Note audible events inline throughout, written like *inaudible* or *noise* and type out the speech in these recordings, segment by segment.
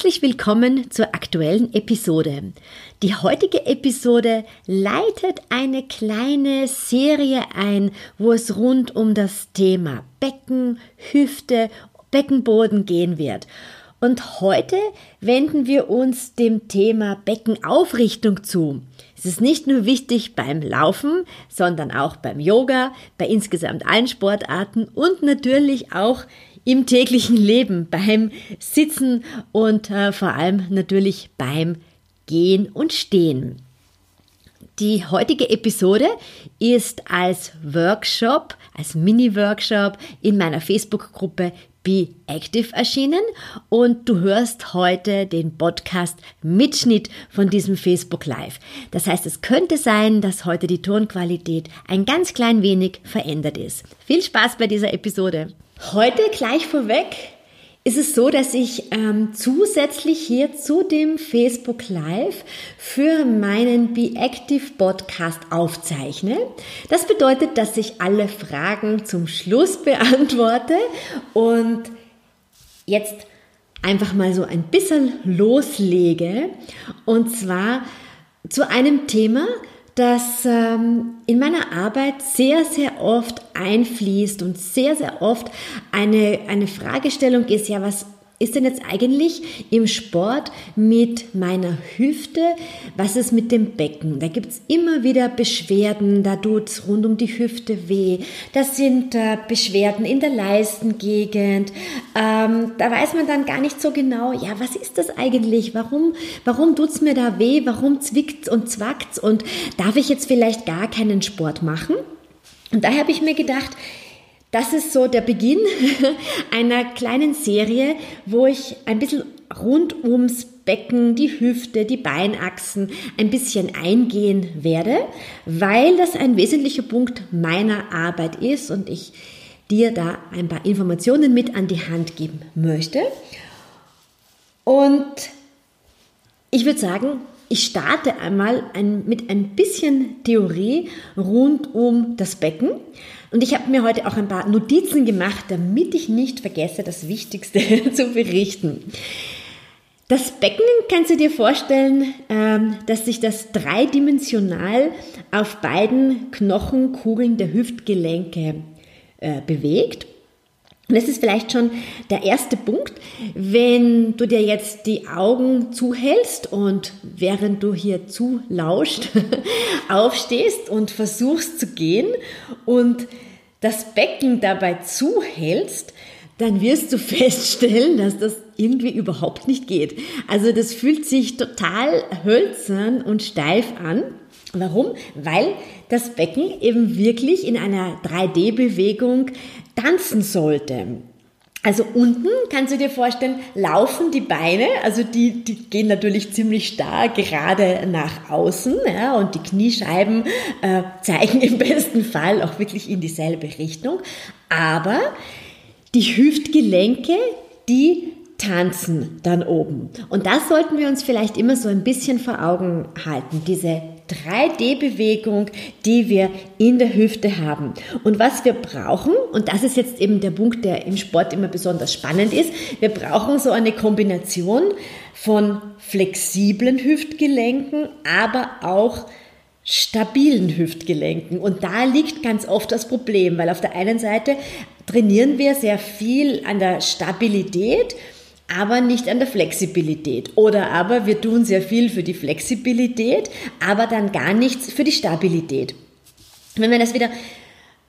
Herzlich willkommen zur aktuellen Episode. Die heutige Episode leitet eine kleine Serie ein, wo es rund um das Thema Becken, Hüfte, Beckenboden gehen wird. Und heute wenden wir uns dem Thema Beckenaufrichtung zu. Es ist nicht nur wichtig beim Laufen, sondern auch beim Yoga, bei insgesamt allen Sportarten und natürlich auch im täglichen Leben, beim Sitzen und äh, vor allem natürlich beim Gehen und Stehen. Die heutige Episode ist als Workshop, als Mini-Workshop in meiner Facebook-Gruppe Be Active erschienen und du hörst heute den Podcast Mitschnitt von diesem Facebook Live. Das heißt, es könnte sein, dass heute die Tonqualität ein ganz klein wenig verändert ist. Viel Spaß bei dieser Episode. Heute gleich vorweg ist es so, dass ich ähm, zusätzlich hier zu dem Facebook Live für meinen Be Active Podcast aufzeichne. Das bedeutet, dass ich alle Fragen zum Schluss beantworte und jetzt einfach mal so ein bisschen loslege und zwar zu einem Thema, das ähm, in meiner Arbeit sehr, sehr oft einfließt und sehr, sehr oft eine, eine Fragestellung ist, ja, was ist denn jetzt eigentlich im Sport mit meiner Hüfte? Was ist mit dem Becken? Da gibt es immer wieder Beschwerden, da tut es rund um die Hüfte weh. Das sind äh, Beschwerden in der Leistengegend. Ähm, da weiß man dann gar nicht so genau, ja, was ist das eigentlich? Warum, warum tut es mir da weh? Warum zwickt und zwackt Und darf ich jetzt vielleicht gar keinen Sport machen? Und daher habe ich mir gedacht, das ist so der Beginn *laughs* einer kleinen Serie, wo ich ein bisschen rund ums Becken, die Hüfte, die Beinachsen ein bisschen eingehen werde, weil das ein wesentlicher Punkt meiner Arbeit ist und ich dir da ein paar Informationen mit an die Hand geben möchte. Und ich würde sagen, ich starte einmal ein, mit ein bisschen Theorie rund um das Becken. Und ich habe mir heute auch ein paar Notizen gemacht, damit ich nicht vergesse, das Wichtigste *laughs* zu berichten. Das Becken kannst du dir vorstellen, ähm, dass sich das dreidimensional auf beiden Knochenkugeln der Hüftgelenke äh, bewegt. Und das ist vielleicht schon der erste Punkt, wenn du dir jetzt die Augen zuhältst und während du hier zulauscht, *laughs* aufstehst und versuchst zu gehen und das Becken dabei zuhältst, dann wirst du *laughs* feststellen, dass das irgendwie überhaupt nicht geht. Also das fühlt sich total hölzern und steif an. Warum? Weil das Becken eben wirklich in einer 3D-Bewegung tanzen sollte. Also unten kannst du dir vorstellen, laufen die Beine, also die, die gehen natürlich ziemlich stark gerade nach außen ja, und die Kniescheiben äh, zeigen *laughs* im besten Fall auch wirklich in dieselbe Richtung. Aber die Hüftgelenke, die tanzen dann oben. Und das sollten wir uns vielleicht immer so ein bisschen vor Augen halten, diese 3D-Bewegung, die wir in der Hüfte haben. Und was wir brauchen, und das ist jetzt eben der Punkt, der im Sport immer besonders spannend ist, wir brauchen so eine Kombination von flexiblen Hüftgelenken, aber auch stabilen Hüftgelenken. Und da liegt ganz oft das Problem, weil auf der einen Seite trainieren wir sehr viel an der Stabilität, aber nicht an der Flexibilität. Oder aber wir tun sehr viel für die Flexibilität, aber dann gar nichts für die Stabilität. Wenn wir das wieder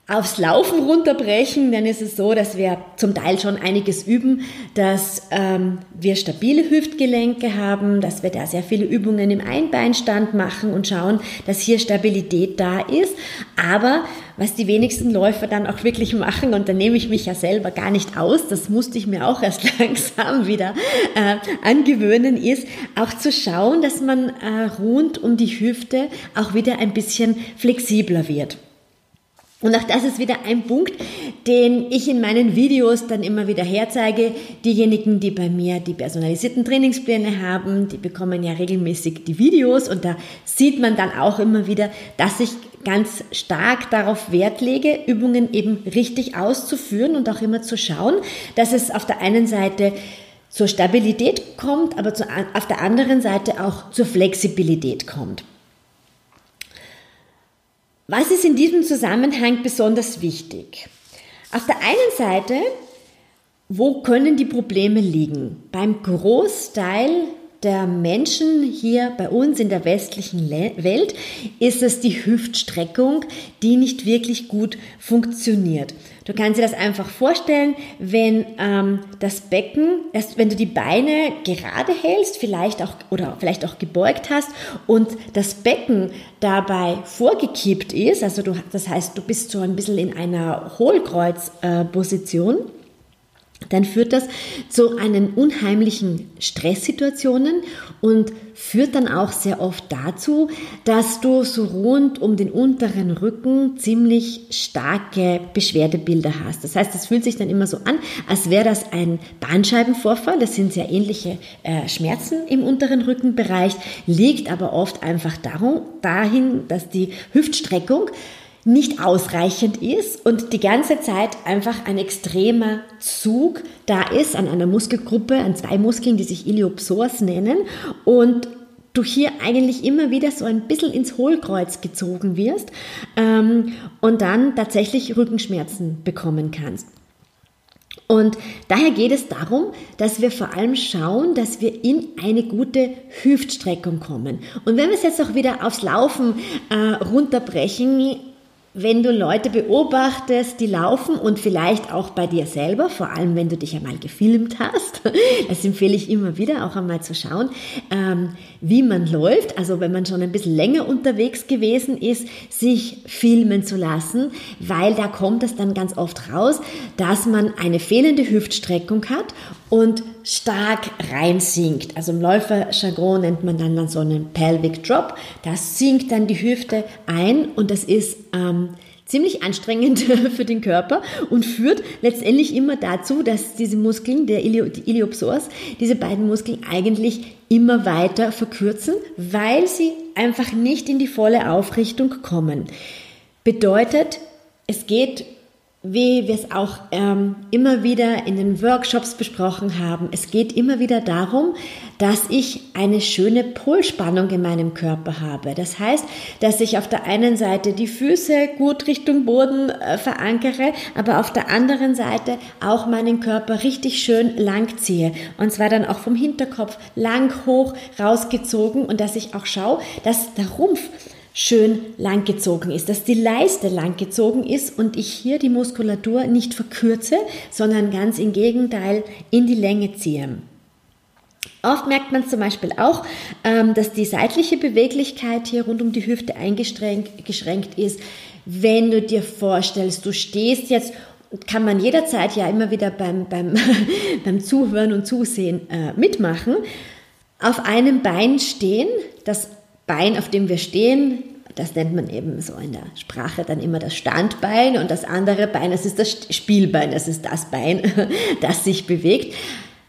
aufs Laufen runterbrechen, dann ist es so, dass wir zum Teil schon einiges üben, dass ähm, wir stabile Hüftgelenke haben, dass wir da sehr viele Übungen im Einbeinstand machen und schauen, dass hier Stabilität da ist. Aber was die wenigsten Läufer dann auch wirklich machen, und da nehme ich mich ja selber gar nicht aus, das musste ich mir auch erst *laughs* langsam wieder äh, angewöhnen, ist auch zu schauen, dass man äh, rund um die Hüfte auch wieder ein bisschen flexibler wird. Und auch das ist wieder ein Punkt, den ich in meinen Videos dann immer wieder herzeige. Diejenigen, die bei mir die personalisierten Trainingspläne haben, die bekommen ja regelmäßig die Videos und da sieht man dann auch immer wieder, dass ich ganz stark darauf Wert lege, Übungen eben richtig auszuführen und auch immer zu schauen, dass es auf der einen Seite zur Stabilität kommt, aber auf der anderen Seite auch zur Flexibilität kommt. Was ist in diesem Zusammenhang besonders wichtig? Auf der einen Seite, wo können die Probleme liegen? Beim Großteil der Menschen hier bei uns in der westlichen Welt ist es die Hüftstreckung, die nicht wirklich gut funktioniert. Du kannst dir das einfach vorstellen, wenn ähm, das Becken, erst wenn du die Beine gerade hältst, vielleicht auch oder vielleicht auch gebeugt hast und das Becken dabei vorgekippt ist, also du, das heißt, du bist so ein bisschen in einer Hohlkreuzposition. Äh, dann führt das zu einen unheimlichen Stresssituationen und führt dann auch sehr oft dazu, dass du so rund um den unteren Rücken ziemlich starke Beschwerdebilder hast. Das heißt, es fühlt sich dann immer so an, als wäre das ein Bandscheibenvorfall. Das sind sehr ähnliche äh, Schmerzen im unteren Rückenbereich, liegt aber oft einfach darum, dahin, dass die Hüftstreckung nicht ausreichend ist und die ganze Zeit einfach ein extremer Zug da ist an einer Muskelgruppe, an zwei Muskeln, die sich Iliopsoas nennen und du hier eigentlich immer wieder so ein bisschen ins Hohlkreuz gezogen wirst ähm, und dann tatsächlich Rückenschmerzen bekommen kannst. Und daher geht es darum, dass wir vor allem schauen, dass wir in eine gute Hüftstreckung kommen. Und wenn wir es jetzt auch wieder aufs Laufen äh, runterbrechen, wenn du Leute beobachtest, die laufen und vielleicht auch bei dir selber, vor allem wenn du dich einmal gefilmt hast, *laughs* das empfehle ich immer wieder auch einmal zu schauen, ähm, wie man läuft. Also wenn man schon ein bisschen länger unterwegs gewesen ist, sich filmen zu lassen, weil da kommt es dann ganz oft raus, dass man eine fehlende Hüftstreckung hat und stark reinsinkt. Also im Läuferjargon nennt man dann, so einen Pelvic Drop. Da sinkt dann die Hüfte ein und das ist ähm, ziemlich anstrengend *laughs* für den Körper und führt letztendlich immer dazu, dass diese Muskeln, der Ilio, die Iliopsoas, diese beiden Muskeln eigentlich immer weiter verkürzen, weil sie einfach nicht in die volle Aufrichtung kommen. Bedeutet, es geht wie wir es auch ähm, immer wieder in den Workshops besprochen haben, es geht immer wieder darum, dass ich eine schöne Polspannung in meinem Körper habe. Das heißt, dass ich auf der einen Seite die Füße gut Richtung Boden äh, verankere, aber auf der anderen Seite auch meinen Körper richtig schön lang ziehe. Und zwar dann auch vom Hinterkopf lang hoch rausgezogen und dass ich auch schaue, dass der Rumpf schön langgezogen ist, dass die Leiste langgezogen ist und ich hier die Muskulatur nicht verkürze, sondern ganz im Gegenteil in die Länge ziehe. Oft merkt man zum Beispiel auch, ähm, dass die seitliche Beweglichkeit hier rund um die Hüfte eingeschränkt ist. Wenn du dir vorstellst, du stehst jetzt kann man jederzeit ja immer wieder beim, beim, *laughs* beim Zuhören und Zusehen äh, mitmachen. Auf einem Bein stehen, das Bein, auf dem wir stehen, das nennt man eben so in der Sprache dann immer das Standbein und das andere Bein, das ist das Spielbein, das ist das Bein, *laughs* das sich bewegt.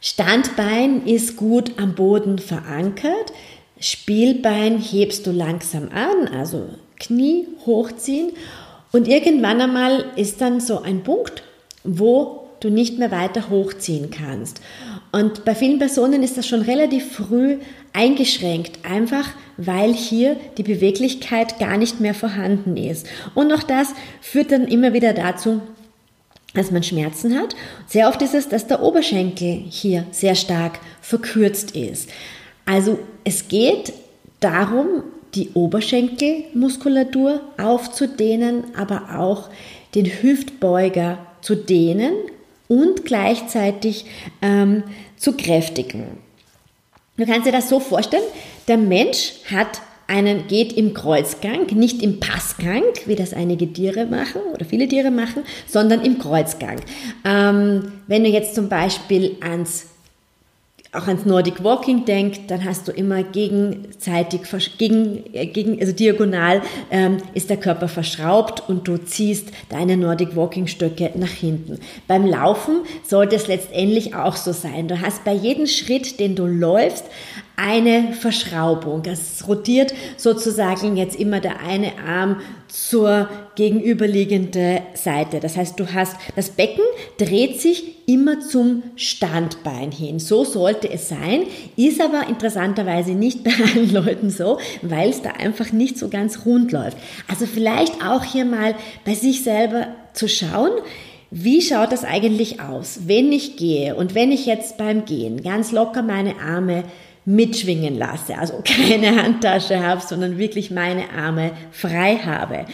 Standbein ist gut am Boden verankert. Spielbein hebst du langsam an, also Knie hochziehen und irgendwann einmal ist dann so ein Punkt, wo du nicht mehr weiter hochziehen kannst. Und bei vielen Personen ist das schon relativ früh eingeschränkt, einfach weil hier die Beweglichkeit gar nicht mehr vorhanden ist. Und auch das führt dann immer wieder dazu, dass man Schmerzen hat. Sehr oft ist es, dass der Oberschenkel hier sehr stark verkürzt ist. Also es geht darum, die Oberschenkelmuskulatur aufzudehnen, aber auch den Hüftbeuger zu dehnen und gleichzeitig ähm, zu kräftigen. Du kannst dir das so vorstellen, der Mensch hat einen, geht im Kreuzgang, nicht im Passgang, wie das einige Tiere machen oder viele Tiere machen, sondern im Kreuzgang. Ähm, wenn du jetzt zum Beispiel ans auch ans Nordic Walking denkt, dann hast du immer gegenseitig, gegen, äh, gegen, also diagonal ähm, ist der Körper verschraubt und du ziehst deine Nordic Walking Stöcke nach hinten. Beim Laufen sollte es letztendlich auch so sein. Du hast bei jedem Schritt, den du läufst, eine Verschraubung. Es rotiert sozusagen jetzt immer der eine Arm zur gegenüberliegenden Seite. Das heißt, du hast, das Becken dreht sich immer zum Standbein hin. So sollte es sein, ist aber interessanterweise nicht bei allen Leuten so, weil es da einfach nicht so ganz rund läuft. Also vielleicht auch hier mal bei sich selber zu schauen, wie schaut das eigentlich aus, wenn ich gehe und wenn ich jetzt beim Gehen ganz locker meine Arme mitschwingen lasse, also *laughs* keine Handtasche habe, sondern wirklich meine Arme frei habe,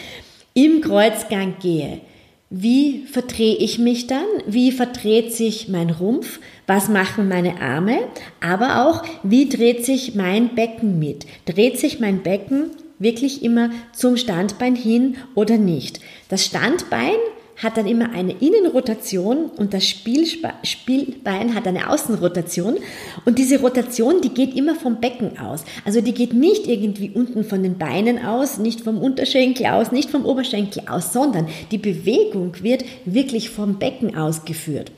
im Kreuzgang gehe, wie verdrehe ich mich dann? Wie verdreht sich mein Rumpf? Was machen meine Arme? Aber auch, wie dreht sich mein Becken mit? Dreht sich mein Becken wirklich immer zum Standbein hin oder nicht? Das Standbein hat dann immer eine Innenrotation und das Spielbein hat eine Außenrotation. Und diese Rotation, die geht immer vom Becken aus. Also die geht nicht irgendwie unten von den Beinen aus, nicht vom Unterschenkel aus, nicht vom Oberschenkel aus, sondern die Bewegung wird wirklich vom Becken ausgeführt.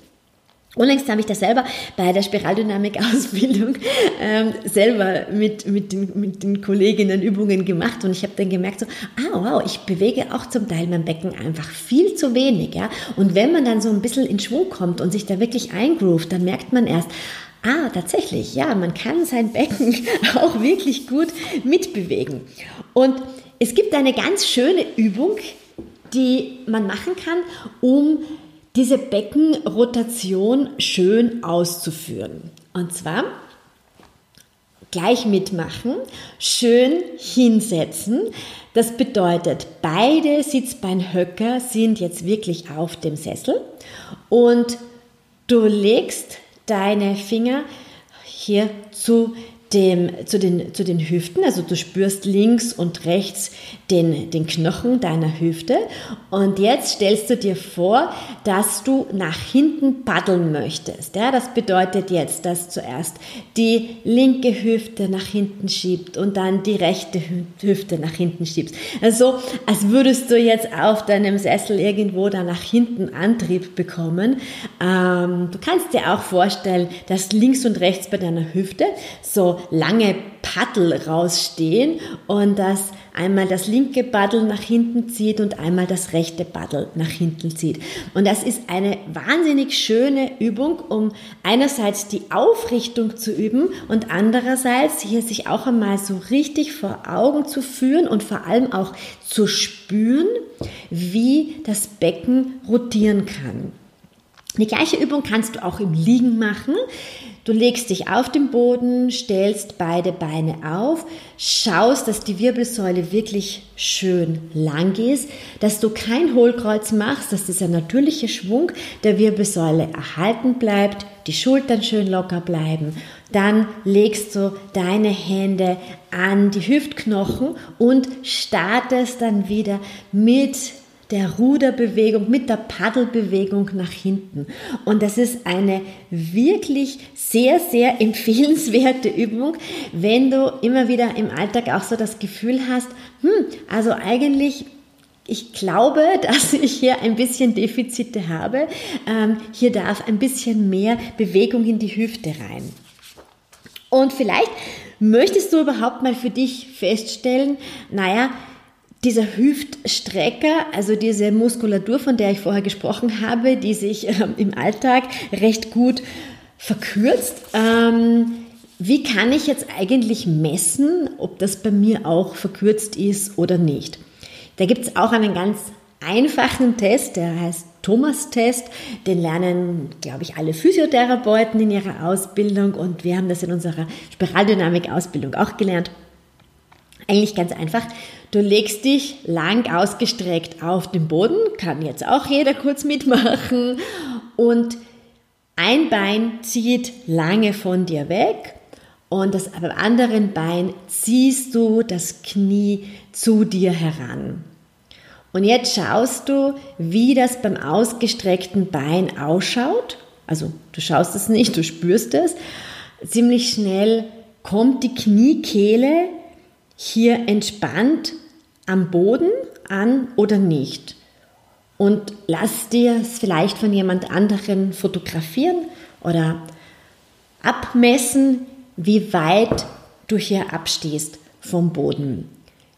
Unlängst habe ich das selber bei der Spiraldynamik-Ausbildung ähm, selber mit, mit, den, mit den Kolleginnen Übungen gemacht und ich habe dann gemerkt, so, ah wow, ich bewege auch zum Teil mein Becken einfach viel zu wenig. Ja? Und wenn man dann so ein bisschen in Schwung kommt und sich da wirklich eingroovt, dann merkt man erst, ah, tatsächlich, ja, man kann sein Becken *laughs* auch wirklich gut mitbewegen. Und es gibt eine ganz schöne Übung, die man machen kann, um diese Beckenrotation schön auszuführen. Und zwar gleich mitmachen, schön hinsetzen. Das bedeutet, beide Sitzbeinhöcker sind jetzt wirklich auf dem Sessel und du legst deine Finger hier zu dem, zu, den, zu den Hüften. Also du spürst links und rechts den, den Knochen deiner Hüfte. Und jetzt stellst du dir vor, dass du nach hinten paddeln möchtest. Ja, das bedeutet jetzt, dass zuerst die linke Hüfte nach hinten schiebt und dann die rechte Hüfte nach hinten schiebst. Also als würdest du jetzt auf deinem Sessel irgendwo da nach hinten Antrieb bekommen. Ähm, du kannst dir auch vorstellen, dass links und rechts bei deiner Hüfte so lange Paddel rausstehen und dass einmal das linke Paddel nach hinten zieht und einmal das rechte Paddel nach hinten zieht. Und das ist eine wahnsinnig schöne Übung, um einerseits die Aufrichtung zu üben und andererseits hier sich auch einmal so richtig vor Augen zu führen und vor allem auch zu spüren, wie das Becken rotieren kann. Die gleiche Übung kannst du auch im Liegen machen. Du legst dich auf den Boden, stellst beide Beine auf, schaust, dass die Wirbelsäule wirklich schön lang ist, dass du kein Hohlkreuz machst, dass dieser natürliche Schwung der Wirbelsäule erhalten bleibt, die Schultern schön locker bleiben. Dann legst du deine Hände an die Hüftknochen und startest dann wieder mit der Ruderbewegung, mit der Paddelbewegung nach hinten. Und das ist eine wirklich sehr, sehr *laughs* empfehlenswerte Übung, wenn du immer wieder im Alltag auch so das Gefühl hast, hm, also eigentlich ich glaube, *laughs* dass ich hier ein bisschen Defizite habe. Ähm, hier darf ein bisschen mehr Bewegung in die Hüfte rein. Und vielleicht möchtest du überhaupt mal für dich feststellen, naja, dieser Hüftstrecker, also diese Muskulatur, von der ich vorher gesprochen habe, die sich ähm, im Alltag recht gut verkürzt. Ähm, wie kann ich jetzt eigentlich messen, ob das bei mir auch verkürzt ist oder nicht? Da gibt es auch einen ganz einfachen Test, der heißt Thomas-Test. Den lernen, glaube ich, alle Physiotherapeuten in ihrer Ausbildung und wir haben das in unserer Spiraldynamik-Ausbildung auch gelernt. Eigentlich ganz einfach. Du legst dich lang ausgestreckt auf den Boden, kann jetzt auch jeder kurz mitmachen und ein Bein zieht lange von dir weg und das beim anderen Bein ziehst du das Knie zu dir heran. Und jetzt schaust du, wie das beim ausgestreckten Bein ausschaut. Also du schaust es nicht, du spürst es. Ziemlich schnell kommt die Kniekehle hier entspannt am Boden an oder nicht. Und lass dir es vielleicht von jemand anderen fotografieren oder abmessen, wie weit du hier abstehst vom Boden.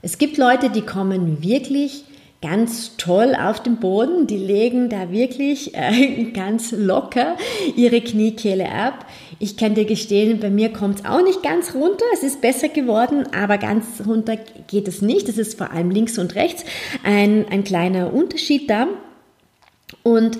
Es gibt Leute, die kommen wirklich ganz toll auf den Boden. Die legen da wirklich äh, *laughs* ganz locker ihre Kniekehle ab. Ich kann dir gestehen, bei mir kommt es auch nicht ganz runter. Es ist besser geworden, aber ganz runter geht es nicht. Es ist vor allem links und rechts ein, ein kleiner Unterschied da. Und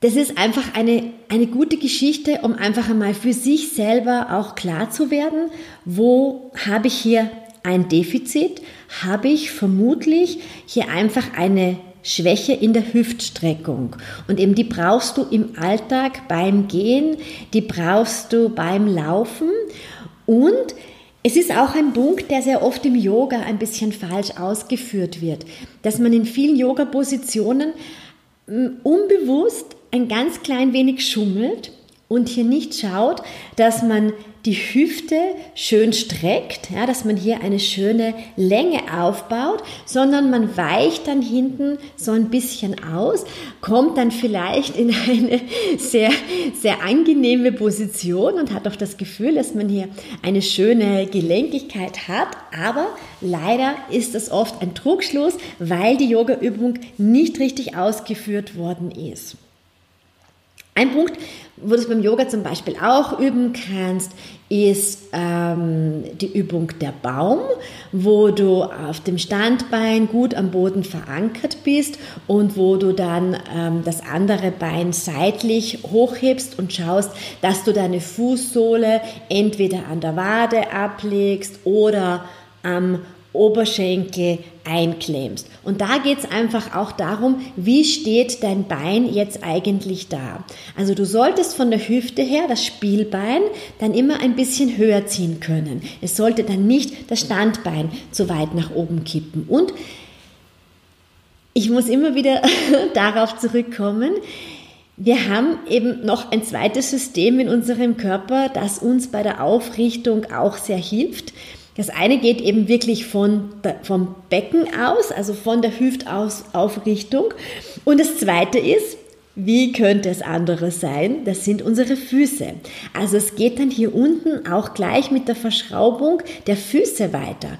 das ist einfach eine, eine gute Geschichte, um einfach einmal für sich selber auch klar zu werden, wo habe ich hier ein Defizit, habe ich vermutlich hier einfach eine Schwäche in der Hüftstreckung. Und eben die brauchst du im Alltag beim Gehen, die brauchst du beim Laufen. Und es ist auch ein Punkt, der sehr oft im Yoga ein bisschen falsch ausgeführt wird, dass man in vielen Yoga-Positionen hm, unbewusst ein ganz klein wenig schummelt und hier nicht schaut, dass man die Hüfte schön streckt, ja, dass man hier eine schöne Länge aufbaut, sondern man weicht dann hinten so ein bisschen aus, kommt dann vielleicht in eine sehr, sehr angenehme Position und hat auch das Gefühl, dass man hier eine schöne Gelenkigkeit hat, aber leider ist das oft ein Trugschluss, weil die Yoga-Übung nicht richtig ausgeführt worden ist. Ein Punkt, wo du es beim Yoga zum Beispiel auch üben kannst, ist ähm, die Übung der Baum, wo du auf dem Standbein gut am Boden verankert bist und wo du dann ähm, das andere Bein seitlich hochhebst und schaust, dass du deine Fußsohle entweder an der Wade ablegst oder am Oberschenkel einklemmst. Und da geht es einfach auch darum, wie steht dein Bein jetzt eigentlich da. Also du solltest von der Hüfte her das Spielbein dann immer ein bisschen höher ziehen können. Es sollte dann nicht das Standbein zu weit nach oben kippen. Und ich muss immer wieder *laughs* darauf zurückkommen, wir haben eben noch ein zweites System in unserem Körper, das uns bei der Aufrichtung auch sehr hilft. Das eine geht eben wirklich von, vom Becken aus, also von der Hüftaufrichtung. Und das zweite ist, wie könnte es anderes sein? Das sind unsere Füße. Also es geht dann hier unten auch gleich mit der Verschraubung der Füße weiter.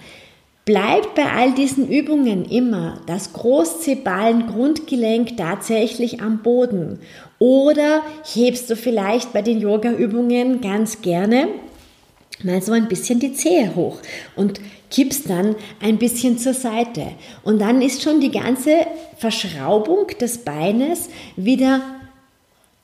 Bleibt bei all diesen Übungen immer das Großzehballen-Grundgelenk tatsächlich am Boden. Oder hebst du vielleicht bei den Yoga-Übungen ganz gerne mal so ein bisschen die Zehe hoch und kippst dann ein bisschen zur Seite. Und dann ist schon die ganze Verschraubung des Beines wieder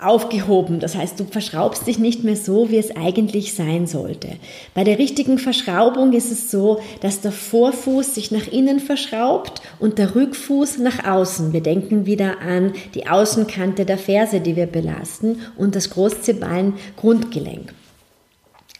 aufgehoben. Das heißt, du verschraubst dich nicht mehr so, wie es eigentlich sein sollte. Bei der richtigen Verschraubung ist es so, dass der Vorfuß sich nach innen verschraubt und der Rückfuß nach außen. Wir denken wieder an die Außenkante der Ferse, die wir belasten und das Großzehbein Grundgelenk.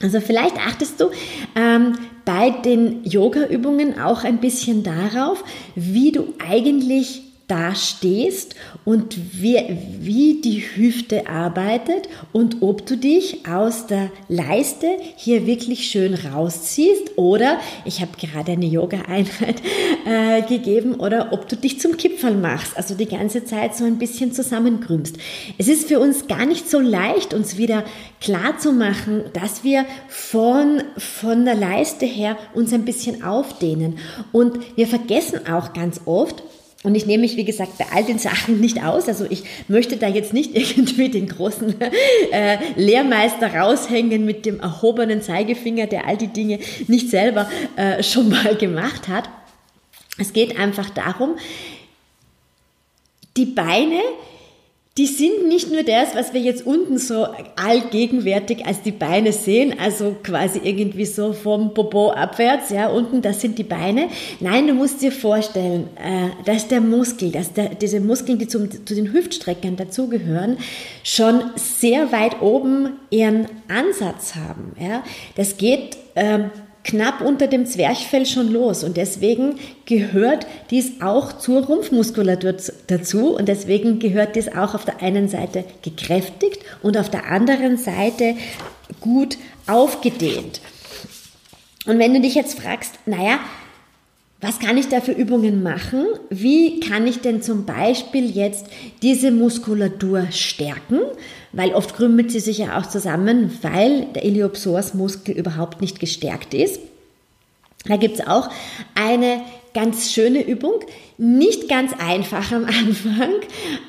Also vielleicht achtest du ähm, bei den Yoga-Übungen auch ein bisschen darauf, wie du eigentlich da stehst und wie, wie die Hüfte arbeitet und ob du dich aus der Leiste hier wirklich schön rausziehst oder ich habe gerade eine Yoga-Einheit *laughs* äh, gegeben oder ob du dich zum Kipferl machst, also die ganze Zeit so ein bisschen zusammenkrümmst. Es ist für uns gar nicht so leicht, uns wieder klar zu machen, dass wir von, von der Leiste her uns ein bisschen aufdehnen und wir vergessen auch ganz oft, und ich nehme mich, wie gesagt, bei all den Sachen nicht aus. Also ich möchte da jetzt nicht *laughs* irgendwie den großen äh, Lehrmeister raushängen mit dem erhobenen Zeigefinger, der all die Dinge nicht selber äh, schon mal gemacht hat. Es geht einfach darum, die Beine die sind nicht nur das, was wir jetzt unten so allgegenwärtig als die Beine sehen, also quasi irgendwie so vom Popo abwärts, ja, unten, das sind die Beine. Nein, du musst dir vorstellen, äh, dass der Muskel, dass der, diese Muskeln, die zum, zu den Hüftstreckern dazugehören, schon sehr weit oben ihren Ansatz haben, ja. Das geht, ähm, knapp unter dem Zwerchfell schon los und deswegen gehört dies auch zur Rumpfmuskulatur dazu und deswegen gehört dies auch auf der einen Seite gekräftigt und auf der anderen Seite gut aufgedehnt. Und wenn du dich jetzt fragst, naja, was kann ich da für Übungen machen? Wie kann ich denn zum Beispiel jetzt diese Muskulatur stärken? Weil oft krümmelt sie sich ja auch zusammen, weil der Iliopsoas-Muskel überhaupt nicht gestärkt ist. Da gibt es auch eine ganz schöne Übung, nicht ganz einfach am Anfang,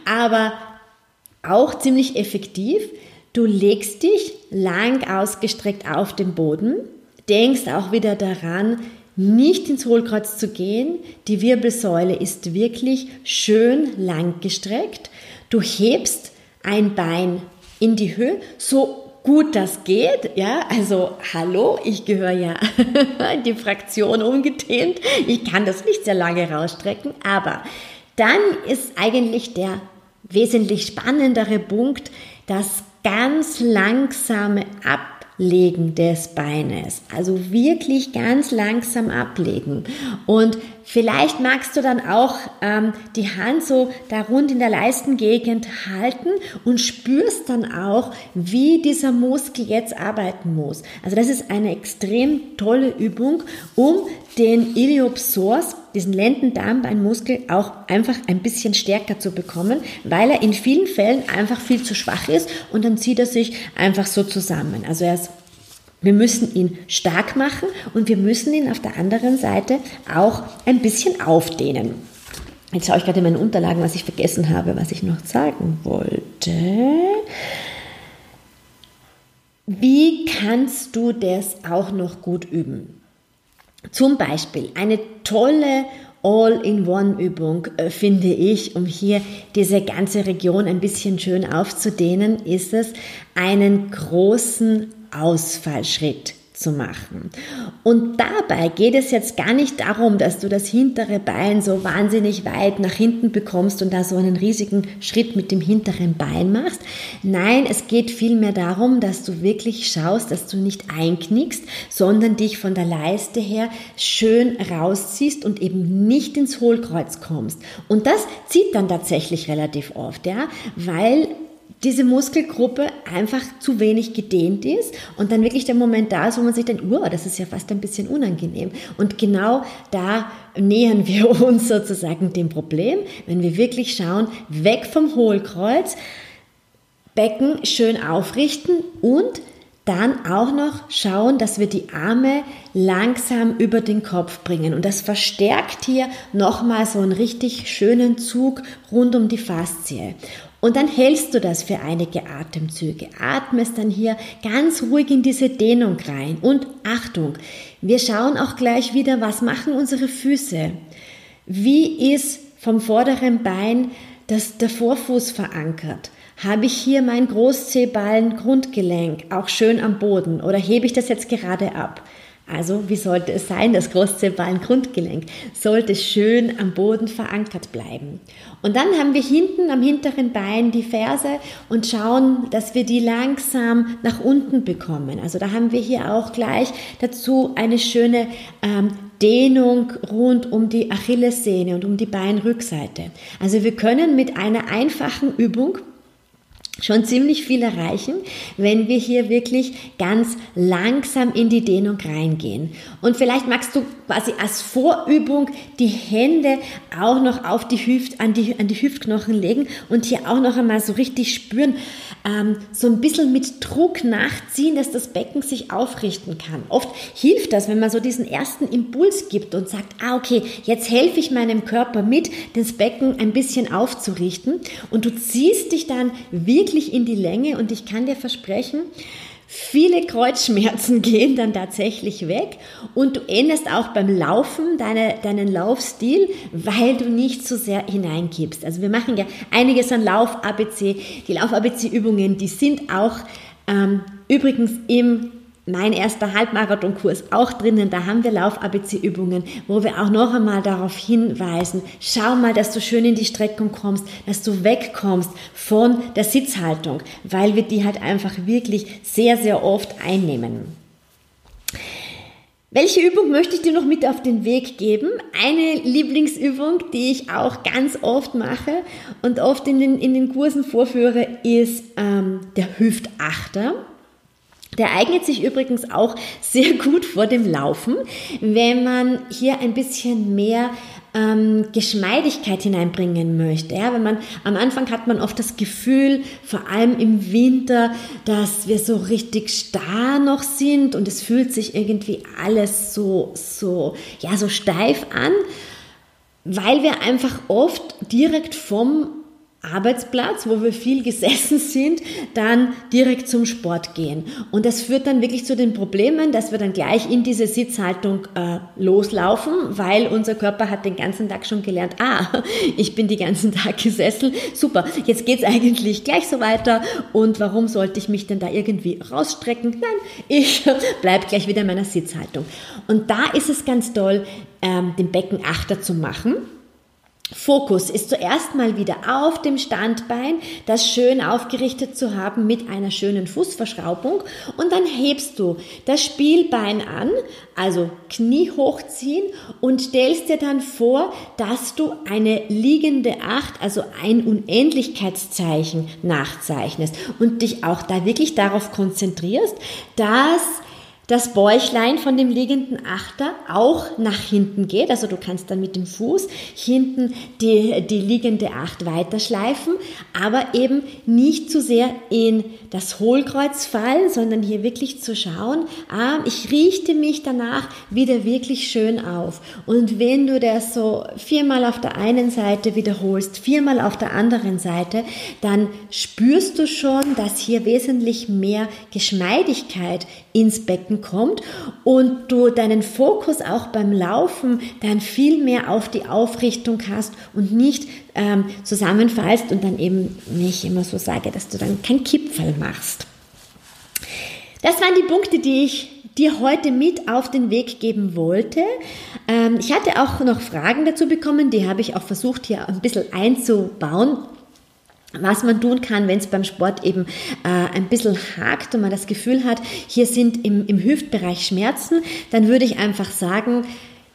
aber auch ziemlich effektiv. Du legst dich lang ausgestreckt auf den Boden, denkst auch wieder daran, nicht ins Hohlkreuz zu gehen. Die Wirbelsäule ist wirklich schön lang gestreckt. Du hebst ein Bein in die Höhe, so gut das geht. Ja, also hallo, ich gehöre ja *laughs* die Fraktion umgedehnt. Ich kann das nicht sehr lange rausstrecken, aber dann ist eigentlich der wesentlich spannendere Punkt das ganz langsame Ab Ablegen des Beines. Also wirklich ganz langsam ablegen. Und vielleicht magst du dann auch ähm, die Hand so da rund in der Leistengegend halten und spürst dann auch, wie dieser Muskel jetzt arbeiten muss. Also das ist eine extrem tolle Übung, um den Iliopsoas, diesen Lendendarmbeinmuskel, auch einfach ein bisschen stärker zu bekommen, weil er in vielen Fällen einfach viel zu schwach ist und dann zieht er sich einfach so zusammen. Also er ist wir müssen ihn stark machen und wir müssen ihn auf der anderen Seite auch ein bisschen aufdehnen. Jetzt schaue ich gerade in meinen Unterlagen, was ich vergessen habe, was ich noch sagen wollte. Wie kannst du das auch noch gut üben? Zum Beispiel eine tolle All-in-One-Übung, äh, finde ich, um hier diese ganze Region ein bisschen schön aufzudehnen, ist es, einen großen Ausfallschritt zu machen. Und dabei geht es jetzt gar nicht darum, dass du das hintere Bein so wahnsinnig weit nach hinten bekommst und da so einen riesigen Schritt mit dem hinteren Bein machst. Nein, es geht vielmehr darum, dass du wirklich schaust, dass du nicht einknickst, sondern dich von der Leiste her schön rausziehst und eben nicht ins Hohlkreuz kommst. Und das zieht dann tatsächlich relativ oft, ja, weil diese Muskelgruppe einfach zu wenig gedehnt ist und dann wirklich der Moment da ist, wo man sich denkt, oh, das ist ja fast ein bisschen unangenehm. Und genau da nähern *laughs* wir uns sozusagen dem Problem, wenn wir wirklich schauen, weg vom Hohlkreuz, Becken schön aufrichten und dann auch noch schauen, dass wir die Arme langsam über den Kopf bringen. Und das verstärkt hier nochmal so einen richtig schönen Zug rund um die Faszie. Und dann hältst du das für einige Atemzüge. Atmest dann hier ganz ruhig in diese Dehnung rein. Und Achtung, wir schauen auch gleich wieder, was machen unsere Füße. Wie ist vom vorderen Bein das, der Vorfuß verankert? Habe ich hier mein Großzehballen Grundgelenk auch schön am Boden oder hebe ich das jetzt gerade ab? Also, wie sollte es sein? Das Großzehballen-Grundgelenk sollte schön am Boden verankert bleiben. Und dann haben wir hinten am hinteren Bein die Ferse und schauen, dass wir die langsam nach unten bekommen. Also da haben wir hier auch gleich dazu eine schöne ähm, Dehnung rund um die Achillessehne und um die Beinrückseite. Also wir können mit einer einfachen Übung schon ziemlich viel erreichen, wenn wir hier wirklich ganz langsam in die Dehnung reingehen. Und vielleicht magst du quasi als Vorübung die Hände auch noch auf die Hüft, an die, an die Hüftknochen legen und hier auch noch einmal so richtig spüren, ähm, so ein bisschen mit Druck nachziehen, dass das Becken sich aufrichten kann. Oft hilft das, wenn man so diesen ersten Impuls gibt und sagt, ah, okay, jetzt helfe ich meinem Körper mit, das Becken ein bisschen aufzurichten und du ziehst dich dann wirklich in die Länge und ich kann dir versprechen, Viele Kreuzschmerzen *laughs* gehen dann tatsächlich weg und du änderst auch beim Laufen deine, deinen Laufstil, weil du nicht so sehr hineingibst. Also wir machen ja einiges an Lauf-ABC. Die Lauf-ABC-Übungen, die sind auch ähm, übrigens im mein erster Halbmarathonkurs auch drinnen. Da haben wir Lauf-ABC-Übungen, wo wir auch noch einmal darauf hinweisen, schau mal, dass du schön in die Streckung kommst, dass du wegkommst von der Sitzhaltung, weil wir die halt einfach wirklich sehr, sehr oft einnehmen. Welche Übung möchte ich dir noch mit auf den Weg geben? Eine Lieblingsübung, die ich auch ganz oft mache und oft in den, in den Kursen vorführe, ist ähm, der Hüftachter. Der eignet sich übrigens auch sehr gut vor dem Laufen, wenn man hier ein bisschen mehr ähm, Geschmeidigkeit hineinbringen möchte. Ja, wenn man am Anfang hat man oft das Gefühl, vor allem im Winter, dass wir so richtig starr noch sind und es fühlt sich irgendwie alles so so ja so steif an, weil wir einfach oft direkt vom Arbeitsplatz, wo wir viel gesessen sind, dann direkt zum Sport gehen. Und das führt dann wirklich zu den Problemen, dass wir dann gleich in diese Sitzhaltung äh, loslaufen, weil unser Körper hat den ganzen Tag schon gelernt, ah, *laughs* ich bin den ganzen Tag gesessen, super, jetzt geht's eigentlich gleich so weiter und warum sollte ich mich denn da irgendwie rausstrecken? Nein, ich *laughs* bleib gleich wieder in meiner Sitzhaltung. Und da ist es ganz toll, ähm, den Beckenachter zu machen Fokus ist zuerst mal wieder auf dem Standbein, das schön aufgerichtet zu haben mit einer schönen Fußverschraubung. Und dann hebst du das Spielbein an, also Knie hochziehen und stellst dir dann vor, dass du eine liegende Acht, also ein Unendlichkeitszeichen nachzeichnest und dich auch da wirklich darauf konzentrierst, dass das Bäuchlein von dem liegenden Achter auch nach hinten geht. Also du kannst dann mit dem Fuß hinten die, die liegende Acht weiterschleifen, aber eben nicht zu sehr in das Hohlkreuz fallen, sondern hier wirklich zu schauen, ah, ich richte mich danach wieder wirklich schön auf. Und wenn du das so viermal auf der einen Seite wiederholst, viermal auf der anderen Seite, dann spürst du schon, dass hier wesentlich mehr Geschmeidigkeit ins Becken kommt und du deinen Fokus auch beim Laufen dann viel mehr auf die Aufrichtung hast und nicht ähm, zusammenfallst und dann eben, ich immer so sage, dass du dann kein Kipferl machst. Das waren die Punkte, die ich dir heute mit auf den Weg geben wollte. Ähm, ich hatte auch noch Fragen dazu bekommen, die habe ich auch versucht hier ein bisschen einzubauen was man tun kann, wenn es beim Sport eben äh, ein bisschen hakt und man das Gefühl hat, hier sind im, im Hüftbereich Schmerzen, dann würde ich einfach sagen,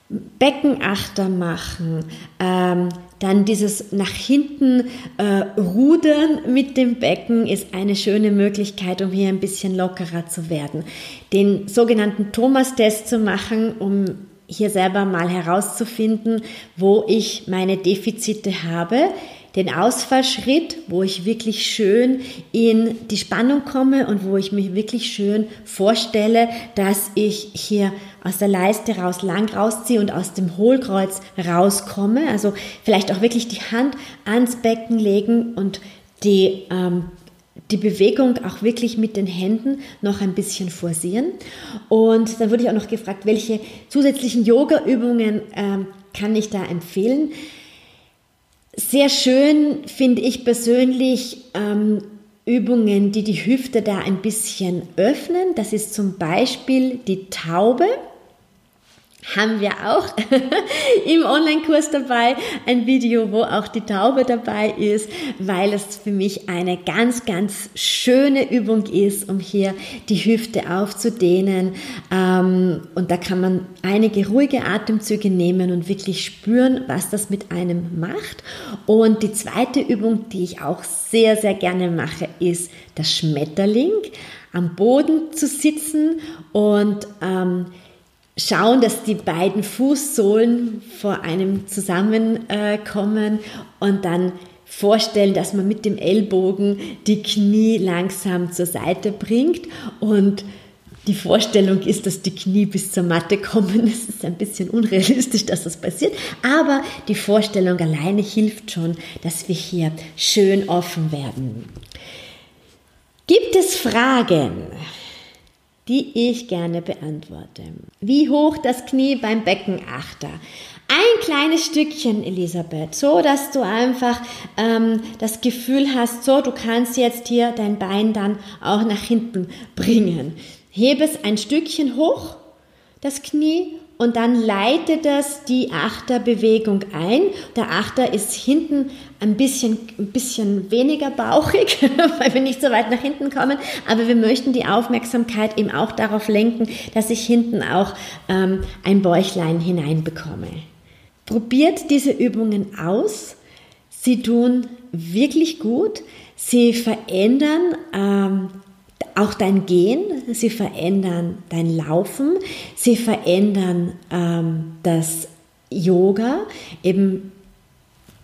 Beckenachter machen, ähm, dann dieses nach hinten äh, rudern mit dem Becken ist eine schöne Möglichkeit, um hier ein bisschen lockerer zu werden. Den sogenannten Thomas-Test zu machen, um hier selber mal herauszufinden, wo ich meine Defizite habe den Ausfallschritt, wo ich wirklich schön in die Spannung komme und wo ich mich wirklich schön vorstelle, dass ich hier aus der Leiste raus lang rausziehe und aus dem Hohlkreuz rauskomme. Also vielleicht auch wirklich die Hand ans Becken legen und die, ähm, die Bewegung auch wirklich mit den Händen noch ein bisschen forcieren. Und dann wurde ich auch noch gefragt, welche zusätzlichen Yoga-Übungen ähm, kann ich da empfehlen? Sehr schön finde ich persönlich ähm, Übungen, die die Hüfte da ein bisschen öffnen. Das ist zum Beispiel die Taube haben wir auch *laughs* im Online-Kurs dabei ein Video, wo auch die Taube dabei ist, weil es für mich eine ganz, ganz schöne Übung ist, um hier die Hüfte aufzudehnen. Ähm, und da kann man einige ruhige Atemzüge nehmen und wirklich spüren, was das mit einem macht. Und die zweite Übung, die ich auch sehr, sehr gerne mache, ist das Schmetterling am Boden zu sitzen und ähm, schauen, dass die beiden Fußsohlen vor einem zusammenkommen und dann vorstellen, dass man mit dem Ellbogen die Knie langsam zur Seite bringt und die Vorstellung ist, dass die Knie bis zur Matte kommen. Es ist ein bisschen unrealistisch, dass das passiert, aber die Vorstellung alleine hilft schon, dass wir hier schön offen werden. Gibt es Fragen? Die ich gerne beantworte. Wie hoch das Knie beim Beckenachter? Ein kleines Stückchen, Elisabeth, so dass du einfach ähm, das Gefühl hast, so du kannst jetzt hier dein Bein dann auch nach hinten bringen. Hebe es ein Stückchen hoch, das Knie, und dann leitet das die Achterbewegung ein. Der Achter ist hinten ein bisschen, ein bisschen weniger bauchig, *laughs* weil wir nicht so weit nach hinten kommen, aber wir möchten die Aufmerksamkeit eben auch darauf lenken, dass ich hinten auch ähm, ein Bäuchlein hineinbekomme. Probiert diese Übungen aus. Sie tun wirklich gut. Sie verändern ähm, auch dein Gehen, sie verändern dein Laufen, sie verändern ähm, das Yoga, eben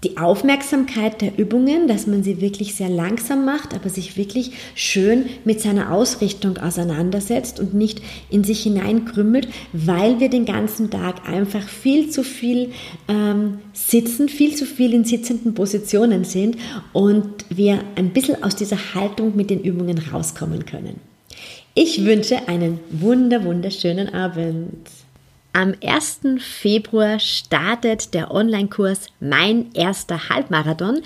die Aufmerksamkeit der Übungen, dass man sie wirklich sehr langsam macht, aber sich wirklich schön mit seiner Ausrichtung auseinandersetzt und nicht in sich hineinkrümmelt, weil wir den ganzen Tag einfach viel zu viel ähm, sitzen, viel zu viel in sitzenden Positionen sind und wir ein bisschen aus dieser Haltung mit den Übungen rauskommen können. Ich wünsche einen wunder, wunderschönen Abend. Am 1. Februar startet der Online-Kurs Mein erster Halbmarathon,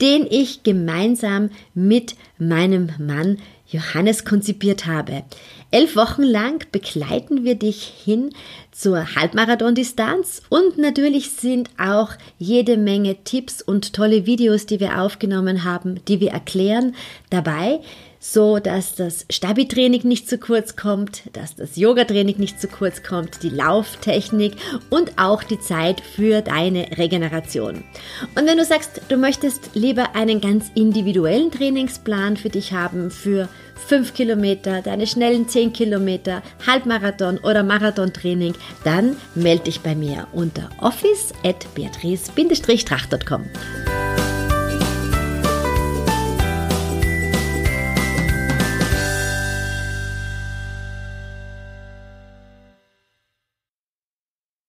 den ich gemeinsam mit meinem Mann Johannes konzipiert habe. Elf Wochen lang begleiten wir dich hin zur Halbmarathon-Distanz und natürlich sind auch jede Menge Tipps und tolle Videos, die wir aufgenommen haben, die wir erklären, dabei so dass das Stabi-Training nicht zu kurz kommt, dass das Yoga-Training nicht zu kurz kommt, die Lauftechnik und auch die Zeit für deine Regeneration. Und wenn du sagst, du möchtest lieber einen ganz individuellen Trainingsplan für dich haben, für 5 Kilometer, deine schnellen 10 Kilometer, Halbmarathon oder Marathontraining, dann melde dich bei mir unter office at beatrice-tracht.com.